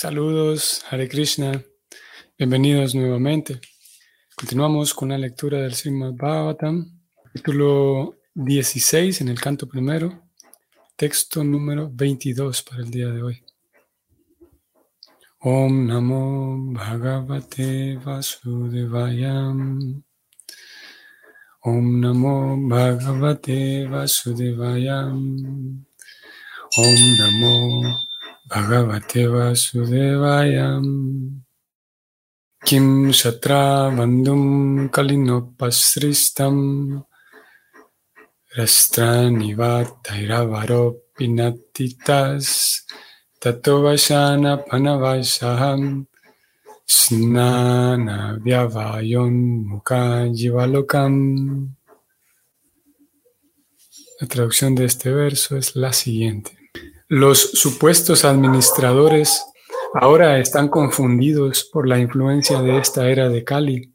Saludos, Hare Krishna. Bienvenidos nuevamente. Continuamos con la lectura del Srimad Bhagavatam, capítulo 16 en el canto primero, texto número 22 para el día de hoy. Om Namo Bhagavate Vasudevayam. Om Namo Bhagavate Vasudevayam. Om Namo Bhagavate Vasudevayam. Kim Shatra Bandum Kalinopasristam Rastranivatairavaro Tato Vashana Panavashaham Snana Vyavayon Mukha Jivalokam. La traducción de este verso es la siguiente. Los supuestos administradores ahora están confundidos por la influencia de esta era de Kali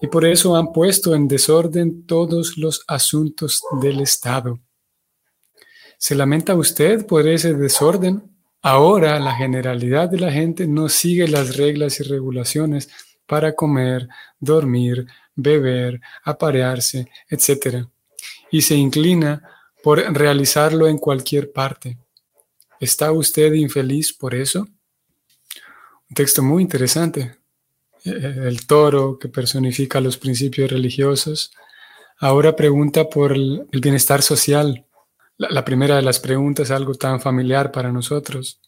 y por eso han puesto en desorden todos los asuntos del Estado. ¿Se lamenta usted por ese desorden? Ahora la generalidad de la gente no sigue las reglas y regulaciones para comer, dormir, beber, aparearse, etc. Y se inclina por realizarlo en cualquier parte. ¿Está usted infeliz por eso? Un texto muy interesante. Eh, el toro que personifica los principios religiosos ahora pregunta por el bienestar social. La, primera de las preguntas es algo tan familiar para nosotros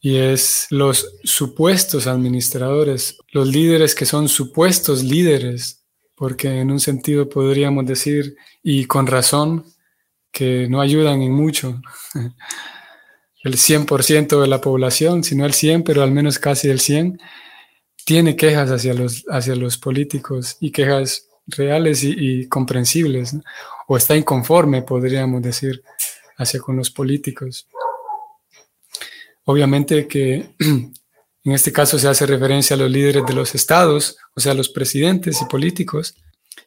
y es los supuestos administradores, los líderes que son supuestos líderes, porque en un sentido podríamos decir, y con razón, que no ayudan en mucho. el 100% de la población, sino el 100, pero al menos casi el 100, tiene quejas hacia los, hacia los políticos y quejas reales y, comprensibles, o está inconforme, podríamos decir, hacia con los políticos. Obviamente que en este caso se hace referencia a los líderes de los estados, o sea, a los presidentes y políticos,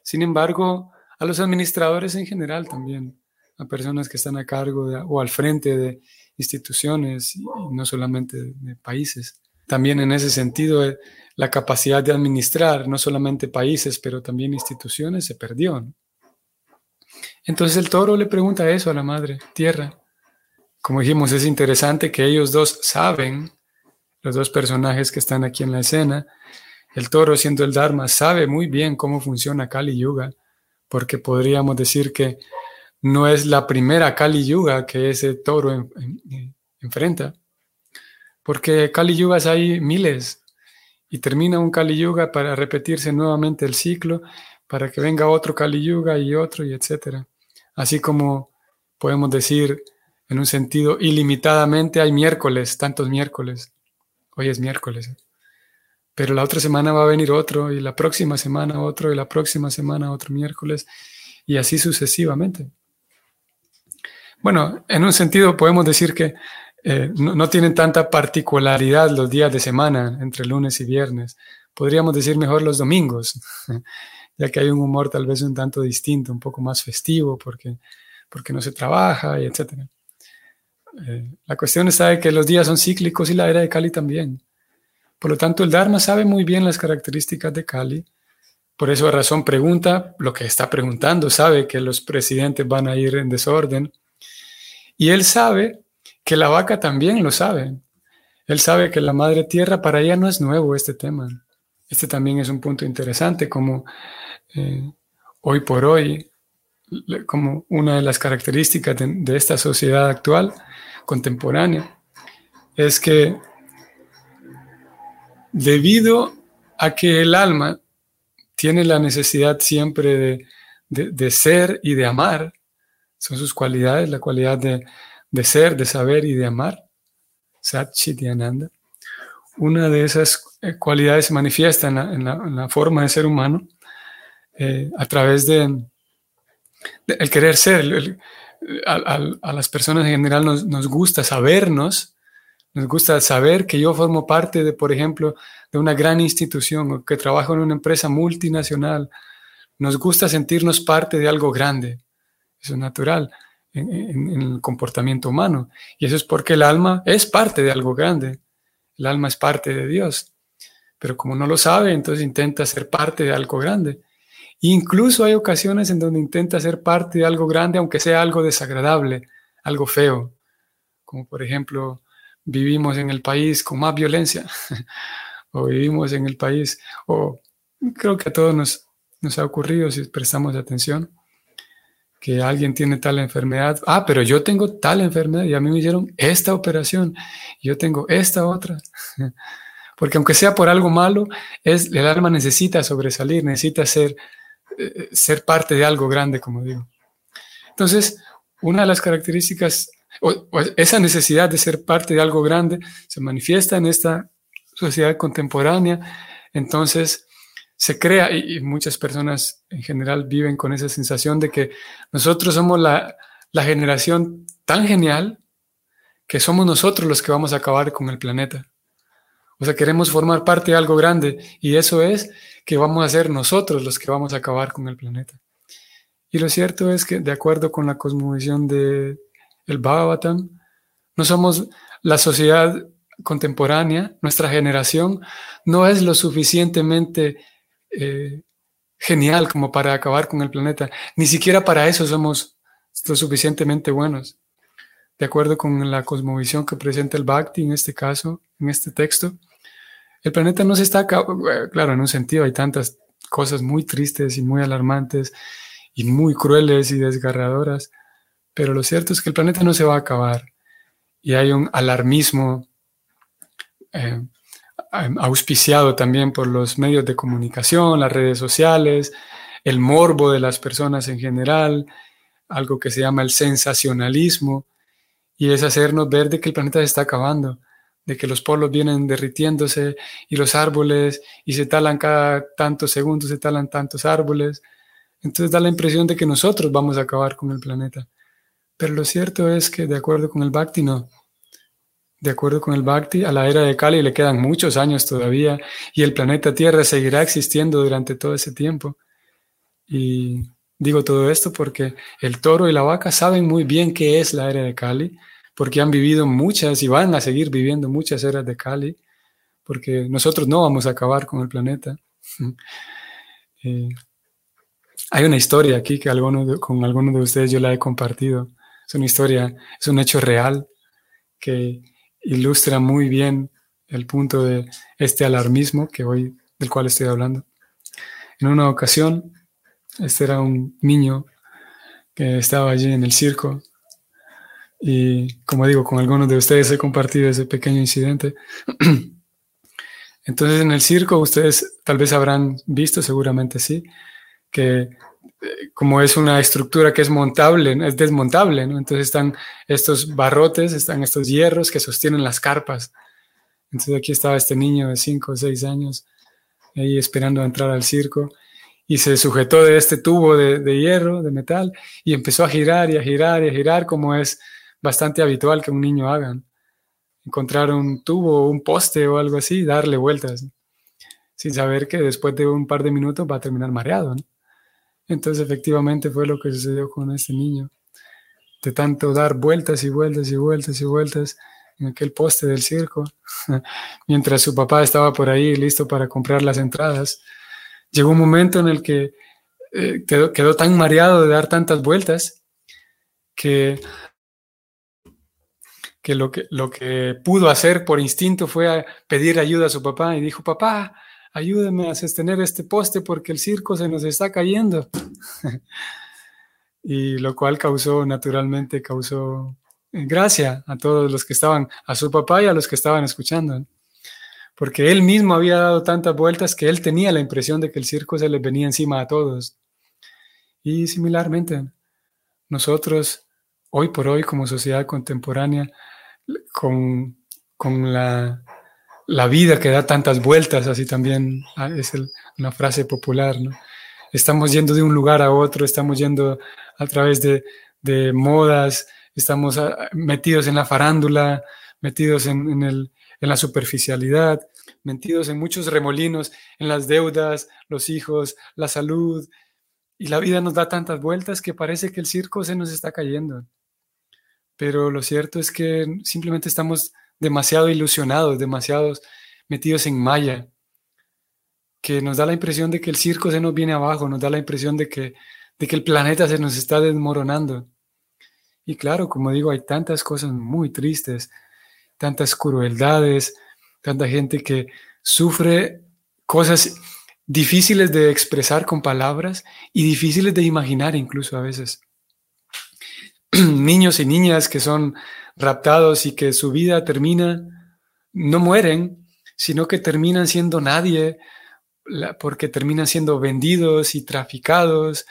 sin embargo, a los administradores en general también, a personas que están a cargo o al frente de instituciones y no solamente de, países. También en ese sentido, eh, la capacidad de administrar no solamente países, pero también instituciones se perdió. Entonces el toro le pregunta eso a la madre tierra. Como dijimos, es interesante que ellos dos saben, los dos personajes que están aquí en la escena, el toro siendo el Dharma sabe muy bien cómo funciona Kali Yuga, porque podríamos decir que no es la primera Kali Yuga que ese toro enfrenta, porque Kali Yugas hay miles y termina un Kali Yuga para repetirse nuevamente el ciclo, para que venga otro Kali Yuga y otro y etcétera. Así como podemos decir en un sentido ilimitadamente hay miércoles, tantos miércoles. Hoy es miércoles. Pero la otra semana va a venir otro y la próxima semana otro y la próxima semana otro miércoles y así sucesivamente. Bueno, en un sentido podemos decir que eh, no, tienen tanta particularidad los días de semana entre lunes y viernes. Podríamos decir mejor los domingos, ya que hay un humor tal vez un tanto distinto, un poco más festivo, porque, porque no se trabaja y etc. Eh, la cuestión está de que los días son cíclicos y la era de Cali también. Por lo tanto, el Dharma sabe muy bien las características de Cali. Por eso razón pregunta lo que está preguntando, sabe que los presidentes van a ir en desorden, y él sabe que la vaca también lo sabe. Él sabe que la madre tierra para ella no es nuevo este tema. Este también es un punto interesante, como eh, hoy por hoy, como una de las características de, esta sociedad actual, contemporánea, es que debido a que el alma tiene la necesidad siempre de ser y de amar, son sus cualidades, la cualidad de, ser, de saber y de amar. Sat Ananda. Una de esas eh, cualidades se manifiesta en la, forma de ser humano eh, a través de, el querer ser. a, las personas en general nos, nos, gusta sabernos, nos gusta saber que yo formo parte de, por ejemplo, de una gran institución o que trabajo en una empresa multinacional. Nos gusta sentirnos parte de algo grande. Eso es natural en, el comportamiento humano. Y eso es porque el alma es parte de algo grande. el alma es parte de Dios. Pero como no lo sabe, entonces intenta ser parte de algo grande. Incluso hay ocasiones en donde intenta ser parte de algo grande, aunque sea algo desagradable, algo feo. Como por ejemplo, vivimos en el país con más violencia, o vivimos en el país, o creo que a todos nos, nos ha ocurrido si prestamos atención, que alguien tiene tal enfermedad. Ah, pero yo tengo tal enfermedad y a mí me hicieron esta operación, yo tengo esta otra. Porque aunque sea por algo malo, es, el alma necesita sobresalir, necesita ser eh, ser parte de algo grande, como digo. Entonces, una de las características, o, esa necesidad de ser parte de algo grande, se manifiesta en esta sociedad contemporánea. Entonces, se crea, y, muchas personas en general viven con esa sensación de que nosotros somos la, la generación tan genial que somos nosotros los que vamos a acabar con el planeta. O sea, queremos formar parte de algo grande y eso es que vamos a ser nosotros los que vamos a acabar con el planeta. Y lo cierto es que, de acuerdo con la cosmovisión de el Bhagavatam, no somos la sociedad contemporánea, nuestra generación no es lo suficientemente eh, genial como para acabar con el planeta. Ni siquiera para eso somos lo suficientemente buenos. De acuerdo con la cosmovisión que presenta el Bhakti en este caso, en este texto, el planeta no se está eh, claro, en un sentido hay tantas cosas muy tristes y muy alarmantes y muy crueles y desgarradoras, pero lo cierto es que el planeta no se va a acabar y hay un alarmismo eh, auspiciado también por los medios de comunicación, las redes sociales, el morbo de las personas en general, algo que se llama el sensacionalismo, y es hacernos ver de que el planeta se está acabando de que los polos vienen derritiéndose y los árboles y se talan cada tantos segundos, se talan tantos árboles. Entonces da la impresión de que nosotros vamos a acabar con el planeta. Pero lo cierto es que de acuerdo con el Bhakti no. De acuerdo con el Bhakti, a la era de Kali le quedan muchos años todavía y el planeta Tierra seguirá existiendo durante todo ese tiempo. Y digo todo esto porque el toro y la vaca saben muy bien qué es la era de Kali porque han vivido muchas y van a seguir viviendo muchas eras de Cali, porque nosotros no vamos a acabar con el planeta. Eh, hay una historia aquí que con algunos de ustedes yo la he compartido. Es una historia, es un hecho real que ilustra muy bien el punto de este alarmismo que hoy, del cual estoy hablando. En una ocasión, este era un niño que estaba allí en el circo y como digo, con algunos de ustedes he compartido ese pequeño incidente. Entonces en el circo ustedes tal vez habrán visto, seguramente sí, que como es una estructura que es montable, es desmontable. Entonces están estos barrotes, están estos hierros que sostienen las carpas. Entonces aquí estaba este niño de 5 o 6 años ahí esperando a entrar al circo y se sujetó de este tubo de, de, hierro, de metal, y empezó a girar y a girar y a girar como es bastante habitual que un niño haga. Encontrar un tubo, un poste o algo así, darle vueltas, sin saber que después de un par de minutos va a terminar mareado. Entonces efectivamente fue lo que sucedió con este niño. De tanto dar vueltas y vueltas y vueltas y vueltas en aquel poste del circo, mientras su papá estaba por ahí listo para comprar las entradas, llegó un momento en el que eh, quedó, quedó tan mareado de dar tantas vueltas que que lo, que lo que pudo hacer por instinto fue pedir ayuda a su papá y dijo, papá, ayúdame a sostener este poste porque el circo se nos está cayendo. y lo cual causó, naturalmente, causó gracia a todos los que estaban, a su papá y a los que estaban escuchando. Porque él mismo había dado tantas vueltas que él tenía la impresión de que el circo se les venía encima a todos. Y similarmente, nosotros, hoy por hoy, como sociedad contemporánea, con, la, vida que da tantas vueltas, así también ah, es una frase popular, ¿no? Estamos yendo de un lugar a otro, estamos yendo a través de, modas, estamos ah, metidos en la farándula, metidos en, en la superficialidad, metidos en muchos remolinos, en las deudas, los hijos, la salud, y la vida nos da tantas vueltas que parece que el circo se nos está cayendo pero lo cierto es que simplemente estamos demasiado ilusionados, demasiados metidos en malla, que nos da la impresión de que el circo se nos viene abajo, nos da la impresión de que, de que el planeta se nos está desmoronando. Y claro, como digo, hay tantas cosas muy tristes, tantas crueldades, tanta gente que sufre cosas difíciles de expresar con palabras y difíciles de imaginar incluso a veces. Niños y niñas que son raptados y que su vida termina, no mueren, sino que terminan siendo nadie, porque terminan siendo vendidos y traficados.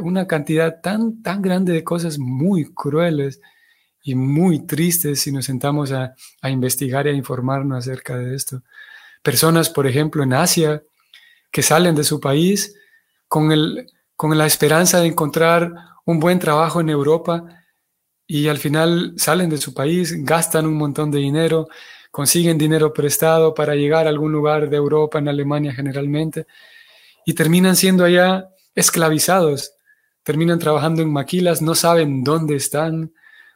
Una cantidad tan, tan grande de cosas muy crueles y muy tristes si nos sentamos a, a investigar y a informarnos acerca de esto. Personas, por ejemplo, en Asia, que salen de su país con, el, con la esperanza de encontrar un buen trabajo en Europa y al final salen de su país, gastan un montón de dinero, consiguen dinero prestado para llegar a algún lugar de Europa, en Alemania generalmente, y terminan siendo allá esclavizados, terminan trabajando en maquilas, no saben dónde están,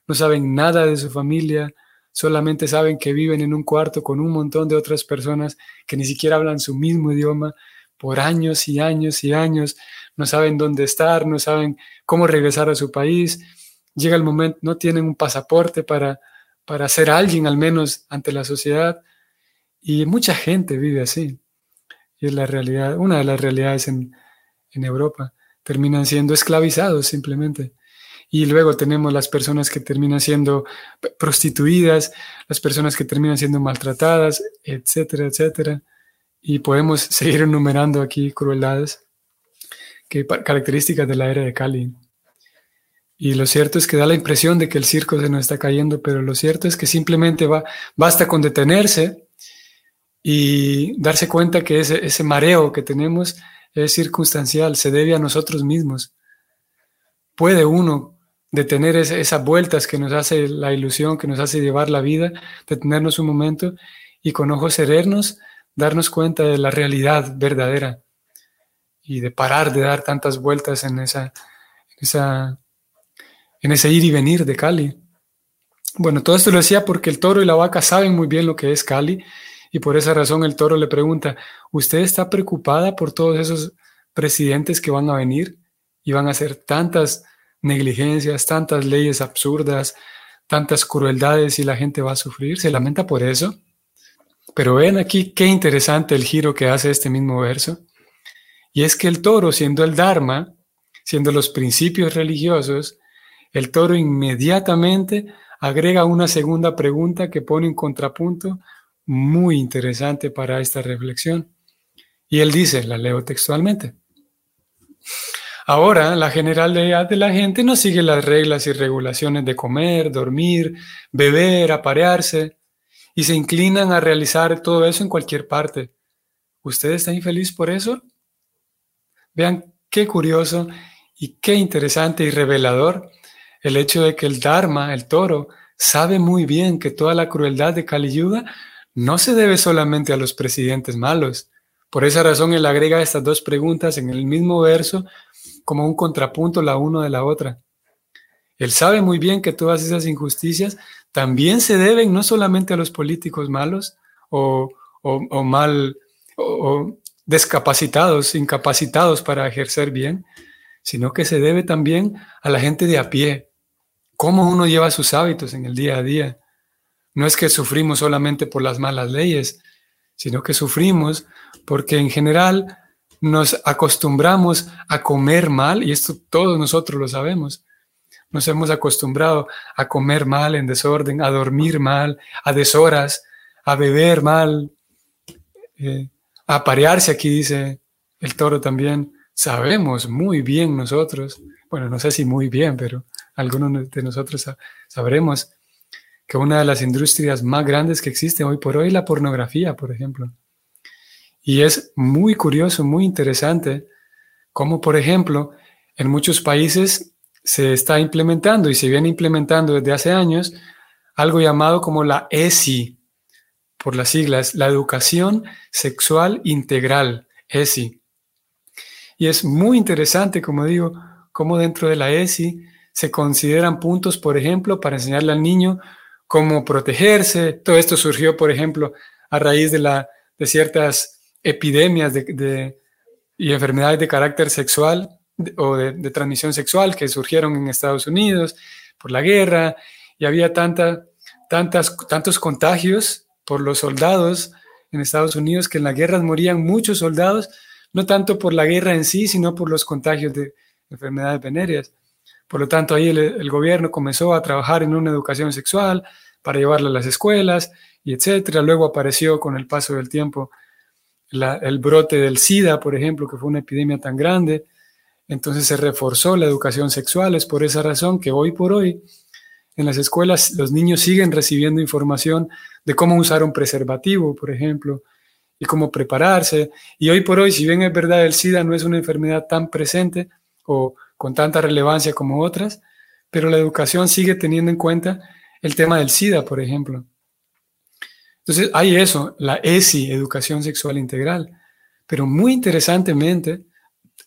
no saben nada de su familia, solamente saben que viven en un cuarto con un montón de otras personas que ni siquiera hablan su mismo idioma por años y años y años, no saben dónde estar, no saben cómo regresar a su país. Llega el momento, no tienen un pasaporte para, para ser alguien al menos ante la sociedad. Y mucha gente vive así. Y es la realidad, una de las realidades en, en Europa. Terminan siendo esclavizados simplemente. Y luego tenemos las personas que terminan siendo prostituidas, las personas que terminan siendo maltratadas, etcétera, etcétera y podemos seguir enumerando aquí crueldades, que características de la era de Cali. Y lo cierto es que da la impresión de que el circo se nos está cayendo, pero lo cierto es que simplemente basta con detenerse y darse cuenta que ese, ese mareo que tenemos es circunstancial, se debe a nosotros mismos. Puede uno detener esas vueltas que nos hace la ilusión, que nos hace llevar la vida, detenernos un momento y con ojos serenos darnos cuenta de la realidad verdadera y de parar de dar tantas vueltas en, esa, en ese ir y venir de Cali. Bueno, todo esto lo decía porque el toro y la vaca saben muy bien lo que es Cali y por esa razón el toro le pregunta, ¿usted está preocupada por todos esos presidentes que van a venir y van a hacer tantas negligencias, tantas leyes absurdas, tantas crueldades y la gente va a sufrir? ¿Se lamenta por eso? Pero ven aquí qué interesante el giro que hace este mismo verso. Y es que el toro, siendo el Dharma, siendo los principios religiosos, el toro inmediatamente agrega una segunda pregunta que pone un contrapunto muy interesante para esta reflexión. Y él dice, la leo textualmente. Ahora, la generalidad de la gente no sigue las reglas y regulaciones de comer, dormir, beber, aparearse, y se inclinan a realizar todo eso en cualquier parte. ¿Usted está infeliz por eso? Vean qué curioso y qué interesante y revelador el hecho de que el Dharma, el toro, sabe muy bien que toda la crueldad de Kali Yuga no se debe solamente a los presidentes malos. Por esa razón él agrega estas dos preguntas en el mismo verso como un contrapunto la una de la otra. Él sabe muy bien que todas esas injusticias también se deben no solamente a los políticos malos o, mal o descapacitados, incapacitados para ejercer bien, sino que se debe también a la gente de a pie, cómo uno lleva sus hábitos en el día a día. No es que sufrimos solamente por las malas leyes, sino que sufrimos porque en general nos acostumbramos a comer mal, y esto todos nosotros lo sabemos, nos hemos acostumbrado a comer mal, en desorden, a dormir mal, a deshoras, a beber mal, eh, a aparearse, aquí dice el toro también. Sabemos muy bien nosotros, bueno, no sé si muy bien, pero algunos de nosotros sabremos que una de las industrias más grandes que existe hoy por hoy es la pornografía, por ejemplo. Y es muy curioso, muy interesante, como por ejemplo, en muchos países se está implementando y se viene implementando desde hace años algo llamado como la ESI, por las siglas, la educación sexual integral, ESI. Y es muy interesante, como digo, cómo dentro de la ESI se consideran puntos, por ejemplo, para enseñarle al niño cómo protegerse. Todo esto surgió, por ejemplo, a raíz de, ciertas epidemias de, y enfermedades de carácter sexual o de, de, transmisión sexual que surgieron en Estados Unidos por la guerra y había tanta, tantas, tantos contagios por los soldados en Estados Unidos que en las guerras morían muchos soldados, no tanto por la guerra en sí, sino por los contagios de enfermedades venéreas. Por lo tanto, ahí el, gobierno comenzó a trabajar en una educación sexual para llevarla a las escuelas y etcétera. Luego apareció con el paso del tiempo el brote del SIDA, por ejemplo, que fue una epidemia tan grande. Entonces se reforzó la educación sexual. Es por esa razón que hoy por hoy en las escuelas los niños siguen recibiendo información de cómo usar un preservativo, por ejemplo, y cómo prepararse. Y hoy por hoy, si bien es verdad, el SIDA no es una enfermedad tan presente o con tanta relevancia como otras, pero la educación sigue teniendo en cuenta el tema del SIDA, por ejemplo. Entonces, hay eso, la ESI, Educación Sexual Integral. Pero muy interesantemente,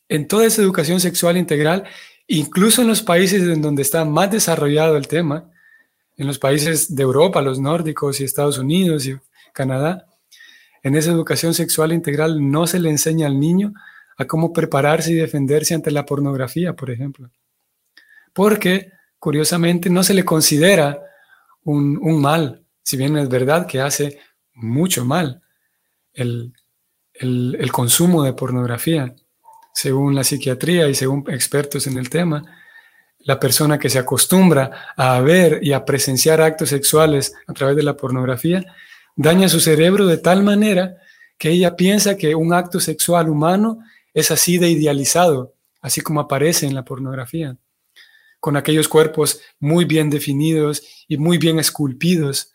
en toda esa educación sexual integral, incluso en los países en donde está más desarrollado el tema, en los países de Europa, los nórdicos y Estados Unidos y Canadá, en esa educación sexual integral no se le enseña al niño a cómo prepararse y defenderse ante la pornografía, por ejemplo. Porque, curiosamente, no se le considera un, mal, si bien es verdad que hace mucho mal el, el consumo de pornografía, según la psiquiatría y según expertos en el tema. La persona que se acostumbra a ver y a presenciar actos sexuales a través de la pornografía daña su cerebro de tal manera que ella piensa que un acto sexual humano es así de idealizado, así como aparece en la pornografía, con aquellos cuerpos muy bien definidos y muy bien esculpidos.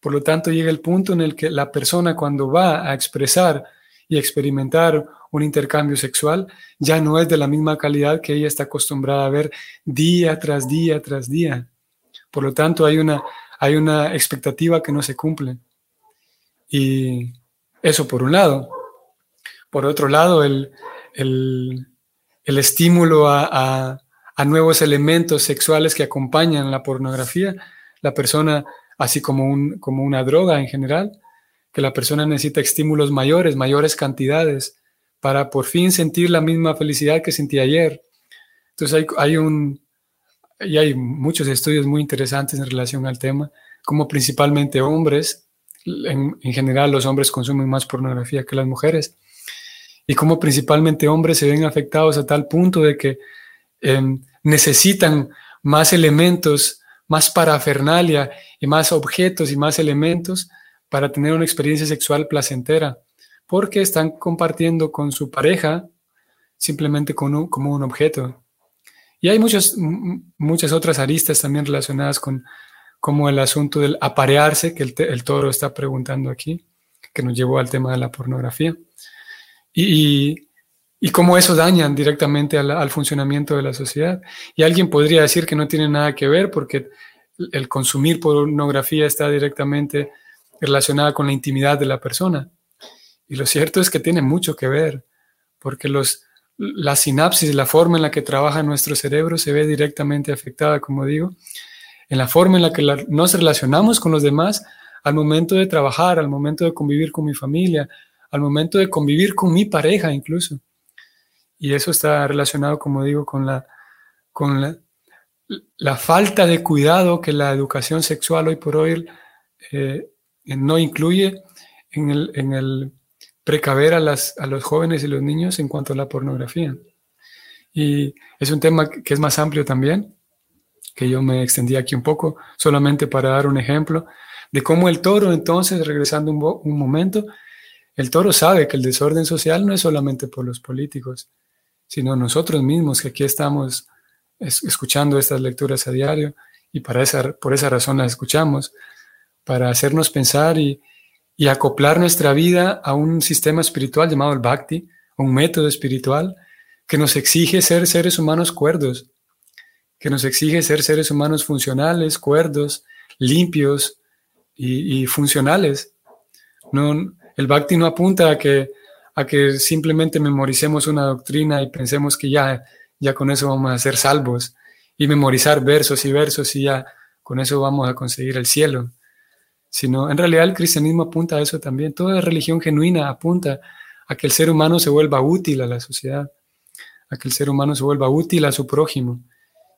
Por lo tanto, llega el punto en el que la persona cuando va a expresar y experimentar un intercambio sexual ya no es de la misma calidad que ella está acostumbrada a ver día tras día tras día. Por lo tanto, hay una, hay una expectativa que no se cumple. Y eso por un lado. Por otro lado, el, el, estímulo a, nuevos elementos sexuales que acompañan la pornografía, la persona, así como, un, como una droga en general, que la persona necesita estímulos mayores, mayores cantidades, para por fin sentir la misma felicidad que sentí ayer. Entonces hay, un, y hay muchos estudios muy interesantes en relación al tema, como principalmente hombres, en general los hombres consumen más pornografía que las mujeres, y cómo principalmente hombres se ven afectados a tal punto de que em, necesitan más elementos, más parafernalia y más objetos y más elementos para tener una experiencia sexual placentera, porque están compartiendo con su pareja simplemente como un objeto. Y hay muchas, muchas otras aristas también relacionadas con como el asunto del aparearse, que el toro está preguntando aquí, que nos llevó al tema de la pornografía y, cómo eso daña directamente al, funcionamiento de la sociedad. Y alguien podría decir que no tiene nada que ver porque el consumir pornografía está directamente relacionada con la intimidad de la persona. Y lo cierto es que tiene mucho que ver, porque los, la sinapsis, la forma en la que trabaja nuestro cerebro se ve directamente afectada, como digo, en la forma en la que nos relacionamos con los demás al momento de trabajar, al momento de convivir con mi familia, al momento de convivir con mi pareja incluso. Y eso está relacionado, como digo, con la, con la, falta de cuidado que la educación sexual hoy por hoy eh, no incluye en el, en el precaver a, las, a los jóvenes y los niños en cuanto a la pornografía. Y es un tema que es más amplio también, que yo me extendí aquí un poco, solamente para dar un ejemplo de cómo el toro, entonces, regresando un momento, el toro sabe que el desorden social no es solamente por los políticos, sino nosotros mismos que aquí estamos escuchando estas lecturas a diario y para esa, por esa razón las escuchamos, para hacernos pensar y, acoplar nuestra vida a un sistema espiritual llamado el Bhakti, un método espiritual que nos exige ser seres humanos cuerdos, que nos exige ser seres humanos funcionales, cuerdos, limpios y, y funcionales. No, el bhakti no apunta a que, a que simplemente memoricemos una doctrina y pensemos que ya, ya con eso vamos a ser salvos y memorizar versos y versos y ya con eso vamos a conseguir el cielo. Sino, en realidad el cristianismo apunta a eso también. Toda religión genuina apunta a que el ser humano se vuelva útil a la sociedad, a que el ser humano se vuelva útil a su prójimo.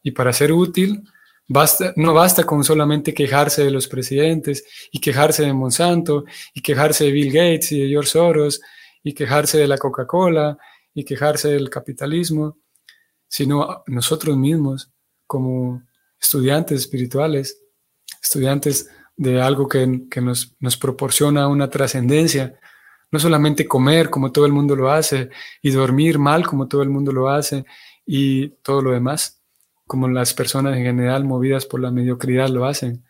Y para ser útil, basta, no basta con solamente quejarse de los presidentes y quejarse de Monsanto y quejarse de Bill Gates y de George Soros y quejarse de la Coca-Cola y quejarse del capitalismo, sino nosotros mismos como estudiantes espirituales, estudiantes de algo que, nos, nos proporciona una trascendencia, no solamente comer como todo el mundo lo hace y dormir mal como todo el mundo lo hace y todo lo demás, como las personas en general movidas por la mediocridad lo hacen,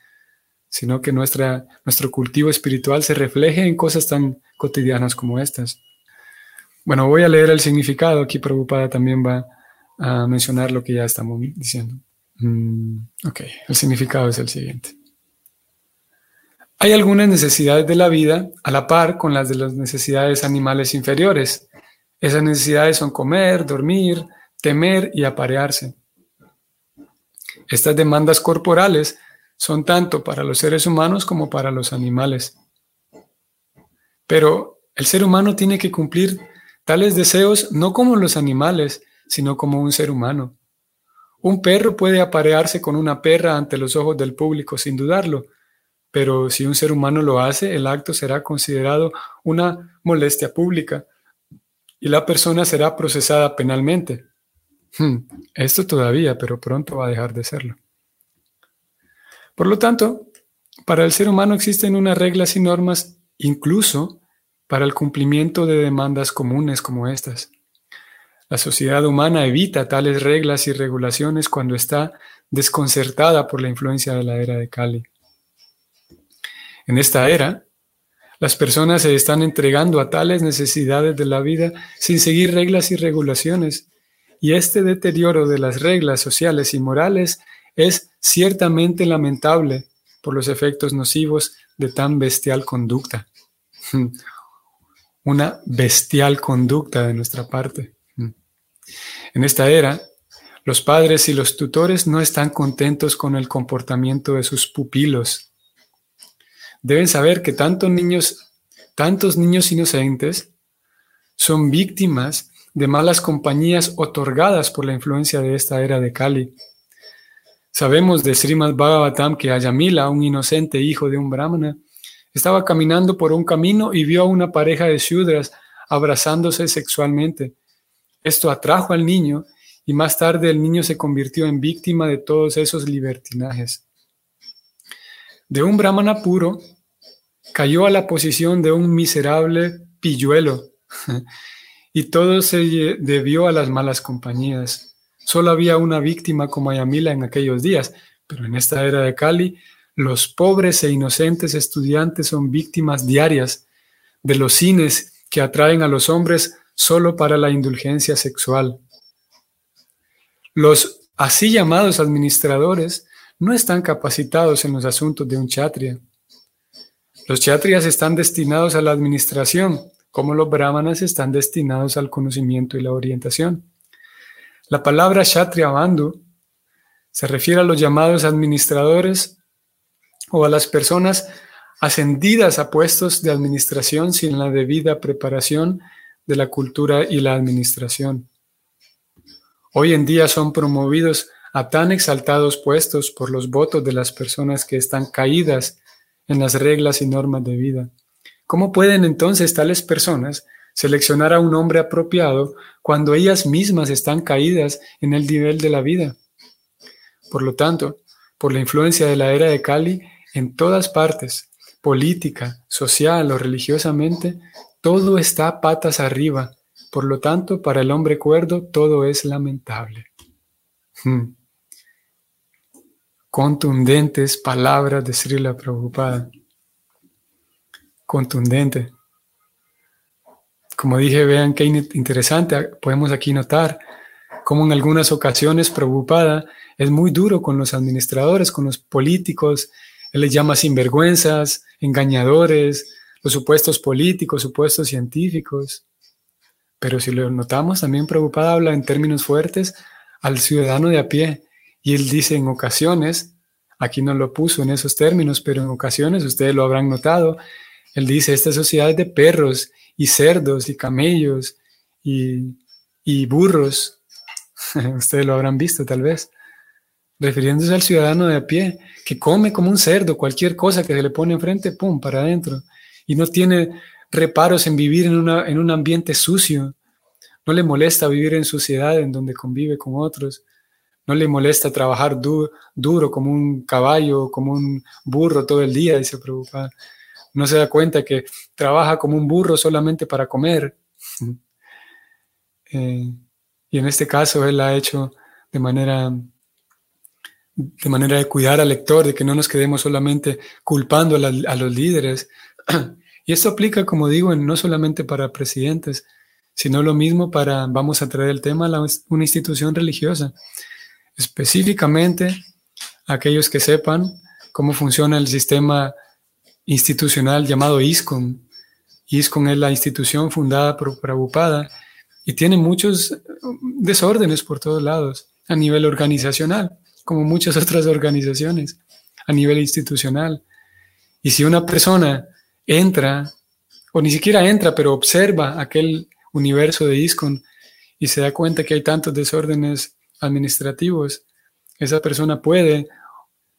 sino que nuestra, nuestro cultivo espiritual se refleje en cosas tan cotidianas como estas. Bueno, voy a leer el significado. Aquí Prabhupada también va a mencionar lo que ya estamos diciendo. Mm, ok, el significado es el siguiente. Hay algunas necesidades de la vida a la par con las de las necesidades animales inferiores. Esas necesidades son comer, dormir, temer y aparearse. Estas demandas corporales son tanto para los seres humanos como para los animales. Pero el ser humano tiene que cumplir tales deseos no como los animales, sino como un ser humano. Un perro puede aparearse con una perra ante los ojos del público sin dudarlo, pero si un ser humano lo hace, el acto será considerado una molestia pública y la persona será procesada penalmente. Hmm, esto todavía, pero pronto va a dejar de serlo. Por lo tanto, para el ser humano existen unas reglas y normas incluso para el cumplimiento de demandas comunes como estas. La sociedad humana evita tales reglas y regulaciones cuando está desconcertada por la influencia de la era de Cali. En esta era, las personas se están entregando a tales necesidades de la vida sin seguir reglas y regulaciones, y este deterioro de las reglas sociales y morales es ciertamente lamentable por los efectos nocivos de tan bestial conducta. Una bestial conducta de nuestra parte. En esta era, los padres y los tutores no están contentos con el comportamiento de sus pupilos. Deben saber que tantos niños, tantos niños inocentes son víctimas de malas compañías otorgadas por la influencia de esta era de Kali. Sabemos de Srimad Bhagavatam que Ayamila, un inocente hijo de un brahmana, estaba caminando por un camino y vio a una pareja de shudras abrazándose sexualmente. Esto atrajo al niño y más tarde el niño se convirtió en víctima de todos esos libertinajes. De un brahmana puro, cayó a la posición de un miserable pilluelo y todo se debió a las malas compañías. Solo había una víctima como Ayamila en aquellos días, pero en esta era de Cali, los pobres e inocentes estudiantes son víctimas diarias de los cines que atraen a los hombres solo para la indulgencia sexual. Los así llamados administradores no están capacitados en los asuntos de un chatria. Los chatrias están destinados a la administración, como los brahmanas están destinados al conocimiento y la orientación. La palabra kshatriya bandhu se refiere a los llamados administradores o a las personas ascendidas a puestos de administración sin la debida preparación de la cultura y la administración. Hoy en día son promovidos a tan exaltados puestos por los votos de las personas que están caídas en las reglas y normas de vida. ¿Cómo pueden entonces tales personas seleccionar a un hombre apropiado cuando ellas mismas están caídas en el nivel de la vida? Por lo tanto, por la influencia de la era de Cali, en todas partes, política, social o religiosamente, todo está patas arriba. Por lo tanto, para el hombre cuerdo todo es lamentable. Hmm. Contundentes palabras de Srila Prabhupada. Contundente. Como dije, vean qué interesante, podemos aquí notar cómo en algunas ocasiones Prabhupada es muy duro con los administradores, con los políticos, él les llama sinvergüenzas, engañadores, los supuestos políticos, supuestos científicos. Pero si lo notamos, también Preocupada habla en términos fuertes al ciudadano de a pie. Y él dice en ocasiones, Aquí no lo puso en esos términos, pero en ocasiones ustedes lo habrán notado. Él dice, esta sociedad es de perros y cerdos y camellos y, y burros. ustedes lo habrán visto tal vez. Refiriéndose al ciudadano de a pie, que come como un cerdo, cualquier cosa que se le pone enfrente, pum, para adentro. Y no tiene reparos en vivir en, una, en un ambiente sucio. No le molesta vivir en sociedad en donde convive con otros. No le molesta trabajar duro como un caballo, como un burro todo el día, dice preocupa. No se da cuenta que trabaja como un burro solamente para comer. Eh, y en este caso él ha hecho de manera de manera de cuidar al lector, de que no nos quedemos solamente culpando a, los líderes. Y esto aplica, como digo, no solamente para presidentes, sino lo mismo para, vamos a traer el tema a una institución religiosa. Específicamente, aquellos que sepan cómo funciona el sistema institucional llamado ISCON. ISCON es la institución fundada por Prabhupada y tiene muchos desórdenes por todos lados a nivel organizacional como muchas otras organizaciones a nivel institucional. Y si una persona entra, o ni siquiera entra, pero observa aquel universo de ISCON y se da cuenta que hay tantos desórdenes administrativos, esa persona puede,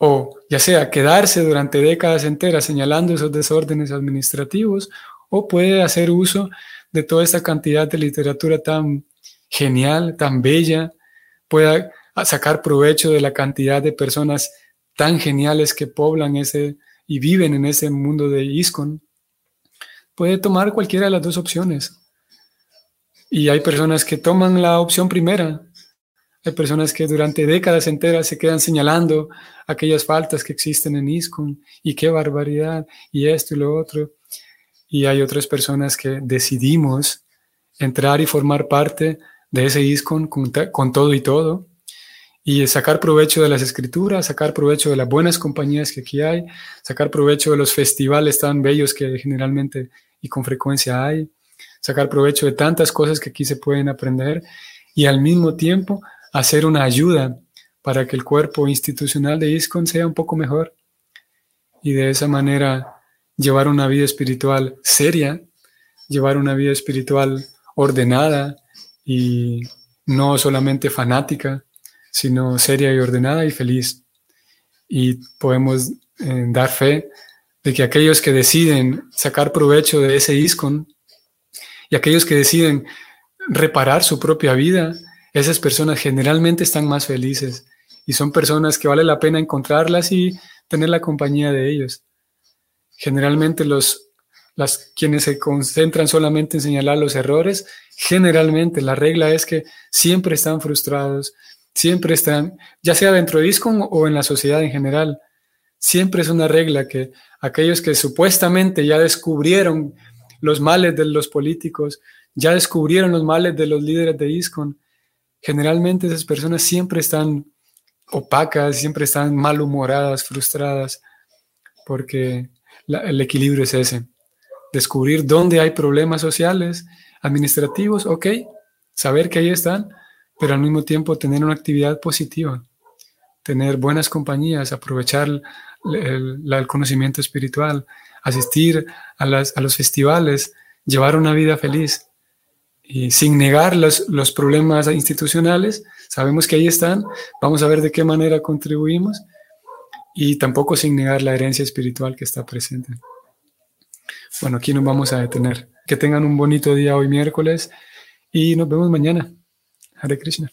o ya sea quedarse durante décadas enteras señalando esos desórdenes administrativos, o puede hacer uso de toda esta cantidad de literatura tan genial, tan bella, pueda sacar provecho de la cantidad de personas tan geniales que poblan ese y viven en ese mundo de ISCON, puede tomar cualquiera de las dos opciones. Y hay personas que toman la opción primera. Hay personas que durante décadas enteras se quedan señalando aquellas faltas que existen en ISCON y qué barbaridad y esto y lo otro. Y hay otras personas que decidimos entrar y formar parte de ese ISCON con, con todo y todo y sacar provecho de las escrituras, sacar provecho de las buenas compañías que aquí hay, sacar provecho de los festivales tan bellos que generalmente y con frecuencia hay, sacar provecho de tantas cosas que aquí se pueden aprender y al mismo tiempo hacer una ayuda para que el cuerpo institucional de ISCON sea un poco mejor y de esa manera llevar una vida espiritual seria, llevar una vida espiritual ordenada y no solamente fanática, sino seria y ordenada y feliz. Y podemos eh, dar fe de que aquellos que deciden sacar provecho de ese ISCON y aquellos que deciden reparar su propia vida, esas personas generalmente están más felices y son personas que vale la pena encontrarlas y tener la compañía de ellos. Generalmente los las quienes se concentran solamente en señalar los errores, generalmente la regla es que siempre están frustrados, Siempre están, ya sea dentro de ISCON o en la sociedad en general, siempre es una regla que aquellos que supuestamente ya descubrieron los males de los políticos, ya descubrieron los males de los líderes de ISCON, generalmente esas personas siempre están opacas, siempre están malhumoradas, frustradas, porque el equilibrio es ese. Descubrir dónde hay problemas sociales, administrativos, ok, saber que ahí están, pero al mismo tiempo tener una actividad positiva, tener buenas compañías, aprovechar el, conocimiento espiritual, asistir a, los festivales, llevar una vida feliz y sin negar los, los problemas institucionales, sabemos que ahí están, vamos a ver de qué manera contribuimos y tampoco sin negar la herencia espiritual que está presente. Bueno, aquí nos vamos a detener. Que tengan un bonito día hoy miércoles y nos vemos mañana. Hare Krishna.